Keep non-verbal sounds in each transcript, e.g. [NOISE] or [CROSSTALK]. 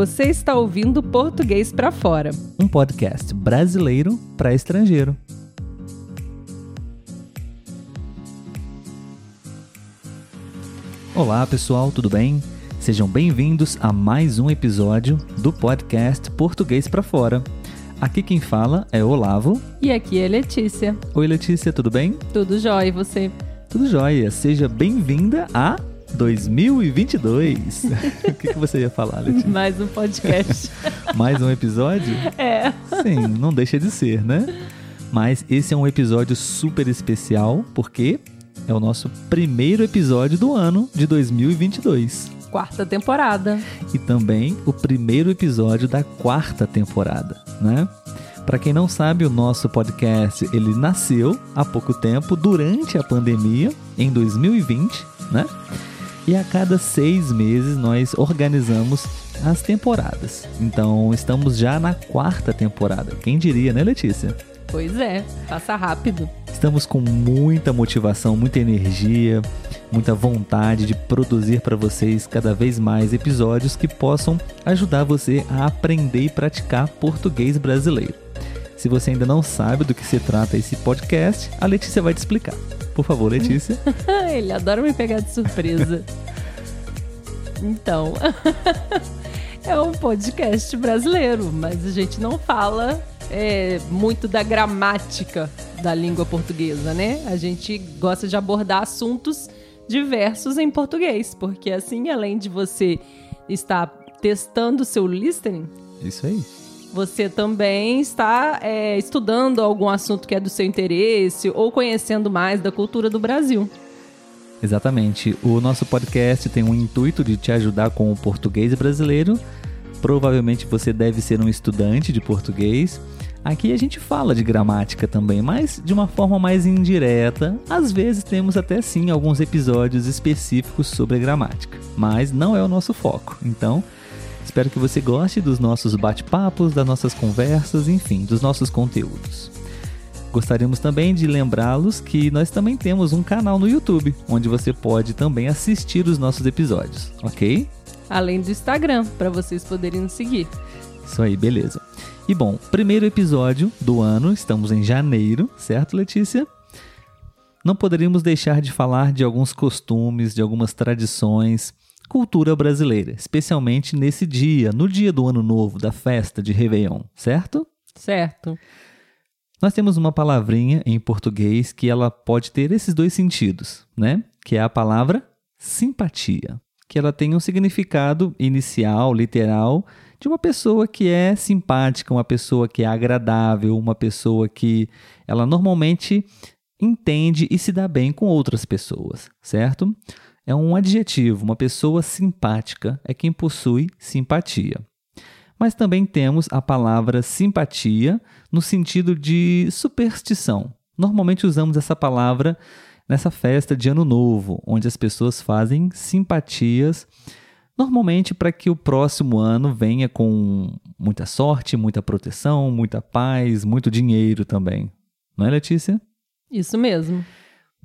Você está ouvindo Português para Fora, um podcast brasileiro para estrangeiro. Olá, pessoal, tudo bem? Sejam bem-vindos a mais um episódio do podcast Português para Fora. Aqui quem fala é Olavo. E aqui é Letícia. Oi, Letícia, tudo bem? Tudo jóia, e você? Tudo jóia. Seja bem-vinda a 2022. [LAUGHS] o que, que você ia falar, Letícia? Mais um podcast. [LAUGHS] Mais um episódio? É. Sim, não deixa de ser, né? Mas esse é um episódio super especial porque é o nosso primeiro episódio do ano de 2022. Quarta temporada. E também o primeiro episódio da quarta temporada, né? Para quem não sabe, o nosso podcast ele nasceu há pouco tempo durante a pandemia em 2020, né? E a cada seis meses nós organizamos as temporadas. Então estamos já na quarta temporada. Quem diria, né, Letícia? Pois é, passa rápido. Estamos com muita motivação, muita energia, muita vontade de produzir para vocês cada vez mais episódios que possam ajudar você a aprender e praticar português brasileiro. Se você ainda não sabe do que se trata esse podcast, a Letícia vai te explicar. Por favor, Letícia. [LAUGHS] Ele adora me pegar de surpresa. então, [LAUGHS] é um podcast brasileiro, mas a gente não fala é, muito da gramática da língua portuguesa, né? A gente gosta de abordar assuntos diversos em português, porque assim, além de você estar testando seu listening, isso aí. Você também está é, estudando algum assunto que é do seu interesse ou conhecendo mais da cultura do Brasil. Exatamente. O nosso podcast tem um intuito de te ajudar com o português brasileiro. Provavelmente você deve ser um estudante de português. Aqui a gente fala de gramática também, mas de uma forma mais indireta. Às vezes temos até sim alguns episódios específicos sobre gramática, mas não é o nosso foco. Então, Espero que você goste dos nossos bate-papos, das nossas conversas, enfim, dos nossos conteúdos. Gostaríamos também de lembrá-los que nós também temos um canal no YouTube, onde você pode também assistir os nossos episódios, ok? Além do Instagram, para vocês poderem nos seguir. Isso aí, beleza. E bom, primeiro episódio do ano, estamos em janeiro, certo, Letícia? Não poderíamos deixar de falar de alguns costumes, de algumas tradições, cultura brasileira, especialmente nesse dia, no dia do Ano Novo, da festa de Réveillon, certo? Certo. Nós temos uma palavrinha em português que ela pode ter esses dois sentidos, né? Que é a palavra simpatia, que ela tem um significado inicial, literal, de uma pessoa que é simpática, uma pessoa que é agradável, uma pessoa que ela normalmente entende e se dá bem com outras pessoas, certo? É um adjetivo, uma pessoa simpática é quem possui simpatia. Mas também temos a palavra simpatia no sentido de superstição. Normalmente usamos essa palavra nessa festa de Ano Novo, onde as pessoas fazem simpatias, normalmente para que o próximo ano venha com muita sorte, muita proteção, muita paz, muito dinheiro também. Não é, Letícia? Isso mesmo.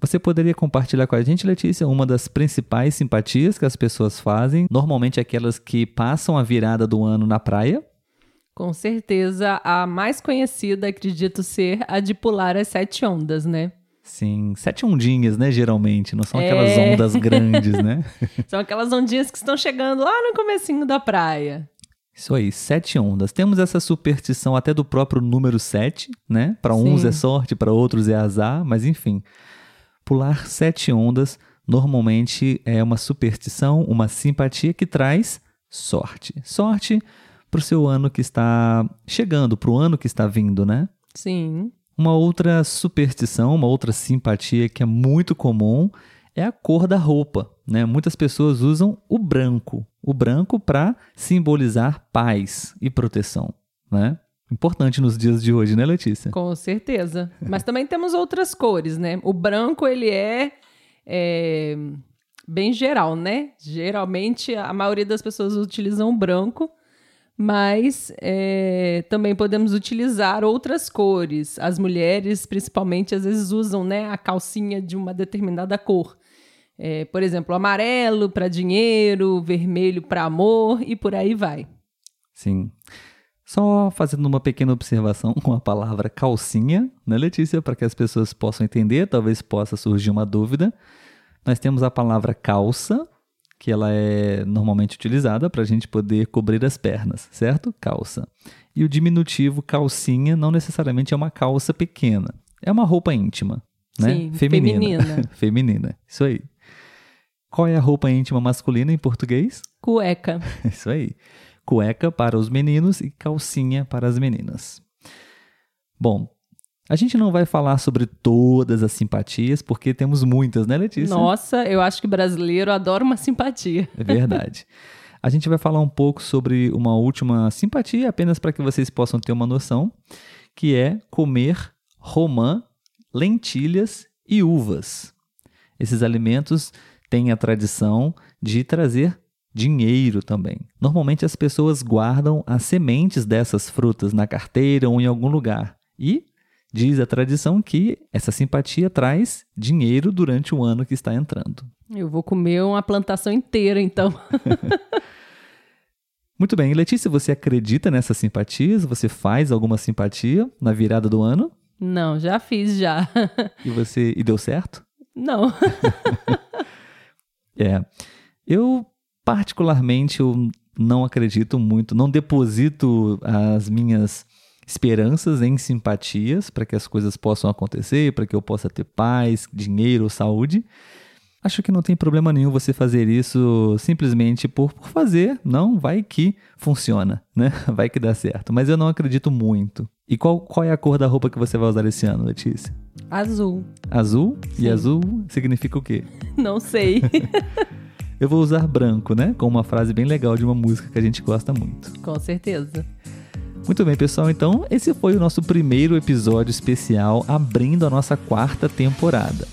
Você poderia compartilhar com a gente, Letícia, uma das principais simpatias que as pessoas fazem, normalmente aquelas que passam a virada do ano na praia? Com certeza, a mais conhecida, acredito ser, a de pular as sete ondas, né? Sim, sete ondinhas, né, geralmente, não são aquelas é... ondas grandes, né? [LAUGHS] são aquelas ondinhas que estão chegando lá no comecinho da praia. Isso aí, sete ondas. Temos essa superstição até do próprio número sete, né? Para uns é sorte, para outros é azar, mas enfim. Pular sete ondas normalmente é uma superstição, uma simpatia que traz sorte. Sorte para o seu ano que está chegando, para o ano que está vindo, né? Sim. Uma outra superstição, uma outra simpatia que é muito comum é a cor da roupa, né? Muitas pessoas usam o branco, o branco para simbolizar paz e proteção, né? Importante nos dias de hoje, né, Letícia? Com certeza. Mas também temos outras cores, né? O branco, ele é, é bem geral, né? Geralmente, a maioria das pessoas utilizam o branco, mas é, também podemos utilizar outras cores. As mulheres, principalmente, às vezes usam né, a calcinha de uma determinada cor. É, por exemplo, amarelo para dinheiro, vermelho para amor e por aí vai. Sim. Só fazendo uma pequena observação com a palavra calcinha, né, Letícia? Para que as pessoas possam entender, talvez possa surgir uma dúvida. Nós temos a palavra calça, que ela é normalmente utilizada para a gente poder cobrir as pernas, certo? Calça. E o diminutivo calcinha não necessariamente é uma calça pequena, é uma roupa íntima, né? Sim, feminina. Feminina. [LAUGHS] feminina. Isso aí. Qual é a roupa íntima masculina em português? Cueca. [LAUGHS] Isso aí cueca para os meninos e calcinha para as meninas. Bom, a gente não vai falar sobre todas as simpatias, porque temos muitas, né, Letícia? Nossa, eu acho que brasileiro adora uma simpatia. É verdade. A gente vai falar um pouco sobre uma última simpatia, apenas para que vocês possam ter uma noção, que é comer romã, lentilhas e uvas. Esses alimentos têm a tradição de trazer dinheiro também. Normalmente as pessoas guardam as sementes dessas frutas na carteira ou em algum lugar. E diz a tradição que essa simpatia traz dinheiro durante o ano que está entrando. Eu vou comer uma plantação inteira, então. [LAUGHS] Muito bem. Letícia, você acredita nessas simpatias? Você faz alguma simpatia na virada do ano? Não, já fiz já. [LAUGHS] e você e deu certo? Não. [LAUGHS] é. Eu particularmente eu não acredito muito, não deposito as minhas esperanças em simpatias para que as coisas possam acontecer, para que eu possa ter paz, dinheiro, saúde. Acho que não tem problema nenhum você fazer isso simplesmente por, por fazer. Não, vai que funciona, né? [LAUGHS] Vai que dá certo. Mas eu não acredito muito. E qual, qual é a cor da roupa que você vai usar esse ano, Letícia? Azul. Azul? Sim. E azul significa o quê? [LAUGHS] Não sei. [LAUGHS] eu vou usar branco, né? Com uma frase bem legal de uma música que a gente gosta muito. Com certeza. Muito bem, pessoal. Então, esse foi o nosso primeiro episódio especial abrindo a nossa quarta temporada.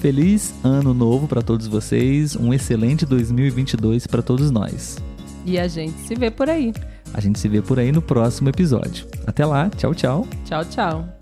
Feliz ano novo para todos vocês, um excelente 2022 para todos nós. E a gente se vê por aí. A gente se vê por aí no próximo episódio. Até lá, tchau, tchau. Tchau, tchau.